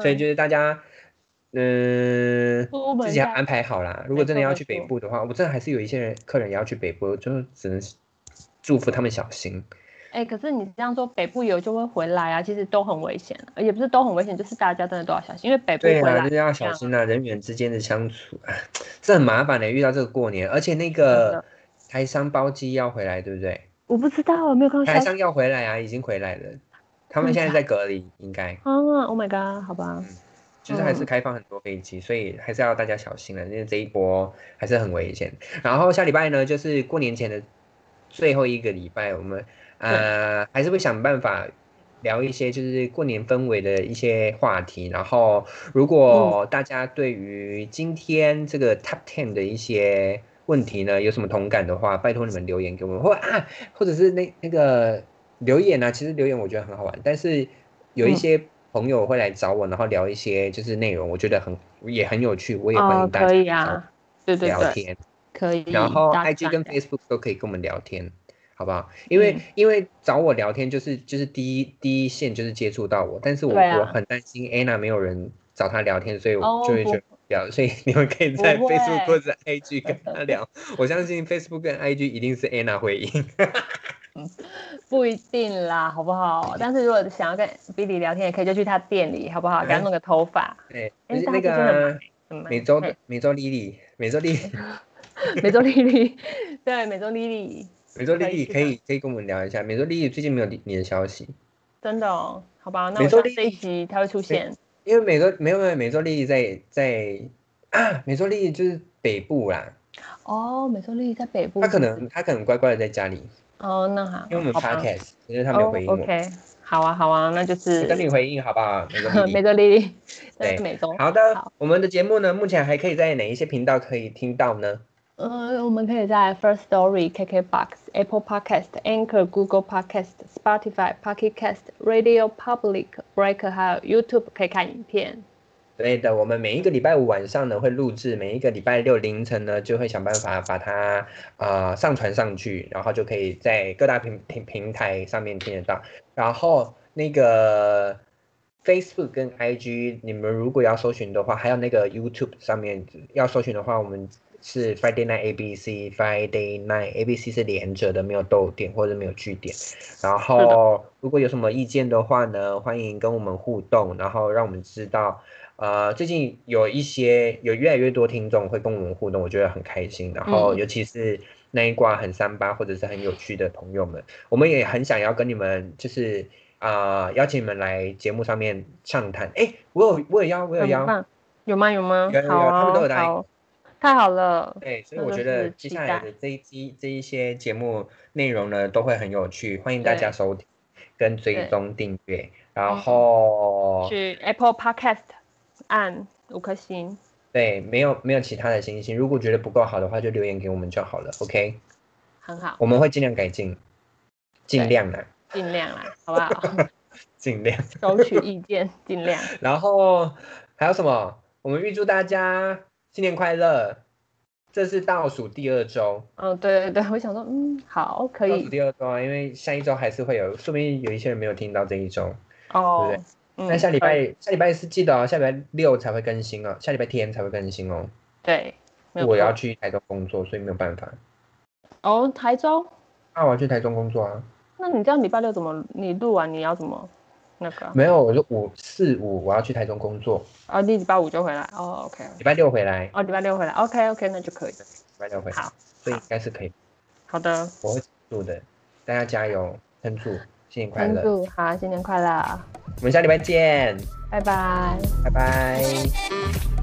所以就是大家，嗯，自己要安排好啦。如果真的要去北部的话，我真的还是有一些人客人也要去北部，就只能祝福他们小心。哎，可是你这样说，北部游就会回来啊，其实都很危险，也不是都很危险，就是大家真的都要小心，因为北部回来就是要小心啊，人员之间的相处，这很麻烦的。遇到这个过年，而且那个台商包机要回来，对不对？我不知道，我没有看到。台商要回来啊，已经回来了，他们现在在隔离，应该。啊，Oh my god，好吧。就是还是开放很多飞机，所以还是要大家小心了，因为这一波还是很危险。然后下礼拜呢，就是过年前的最后一个礼拜，我们。呃，还是会想办法聊一些就是过年氛围的一些话题。然后，如果大家对于今天这个 Top Ten 的一些问题呢，有什么同感的话，拜托你们留言给我们，或啊，或者是那那个留言呢？其实留言我觉得很好玩，但是有一些朋友会来找我，然后聊一些就是内容，我觉得很也很有趣，我也欢迎大家可以啊，对对聊天可以，然后 IG 跟 Facebook 都可以跟我们聊天。好不好？因为因为找我聊天就是就是第一第一线就是接触到我，但是我我很担心 Anna 没有人找他聊天，所以我就会去聊。所以你们可以在 Facebook 或者 IG 跟他聊。我相信 Facebook 跟 IG 一定是 Anna 回应。不一定啦，好不好？但是如果想要跟 Billy 聊天，也可以就去他店里，好不好？给他弄个头发。对，那个美洲的美洲 Lily，美洲 Lily，美洲 Lily，对，美洲 Lily。美洲丽丽可以可以跟我们聊一下，美洲丽丽最近没有你的消息，真的哦？好吧，那美洲这一集它会出现，因为美洲没有没有美洲丽丽在在啊，美洲丽丽就是北部啦，哦，美洲丽丽在北部，她可能她可能乖乖的在家里。哦，那好，因为我们 podcast，因为他没有回应我。OK，好啊，好啊，那就是等你回应好不好？美洲丽丽，对，美洲。好的，我们的节目呢，目前还可以在哪一些频道可以听到呢？呃，我们可以在 First Story、KKBox、Apple Podcast、Anchor、Google Podcast、Spotify、Pocket Cast、Radio Public、Breaker 还有 YouTube 可以看影片。对的，我们每一个礼拜五晚上呢会录制，每一个礼拜六凌晨呢就会想办法把它啊上传上去，然后就可以在各大平平平台上面听得到。然后那个 Facebook 跟 IG，你们如果要搜寻的话，还有那个 YouTube 上面要搜寻的话，我们。是 Friday Night ABC，Friday Night ABC 是连着的，没有逗点或者没有句点。然后如果有什么意见的话呢，欢迎跟我们互动，然后让我们知道。呃，最近有一些有越来越多听众会跟我们互动，我觉得很开心。然后尤其是那一挂很三八或者是很有趣的朋友们，我们也很想要跟你们就是啊邀请你们来节目上面畅谈。哎，我有我有邀我有邀，有吗有吗？有有他们都有答应。太好了，对，所以我觉得接下来的这一期这一些节目内容呢，都会很有趣，欢迎大家收听跟追踪订阅，然后去 Apple Podcast 按五颗星。对，没有没有其他的星星，如果觉得不够好的话，就留言给我们就好了，OK？很好，我们会尽量改进，尽量啦，尽量啦，好不好？尽量收取意见，尽量。然后还有什么？我们预祝大家。新年快乐！这是倒数第二周。嗯，对对对，我想说，嗯，好，可以。倒数第二周啊，因为下一周还是会有，说明有一些人没有听到这一周，哦，对不对？那下礼拜下礼拜是记得哦，下礼拜六才会更新哦，下礼拜天才会更新哦。对，我要去台中工作，所以没有办法。哦，台中？那我要去台中工作啊。那你这样礼拜六怎么？你录完你要怎么？那个。没有，我就五四五我要去台中工作，哦，你，礼拜五就回来，哦，OK，礼拜六回来，哦，礼拜六回来，OK OK，那就可以的礼拜六回来，好，所以应该是可以，好。的，我会住的，大家加油，撑住，新年快乐，撑住，好，新年快乐，我们下礼拜见，拜拜，拜拜。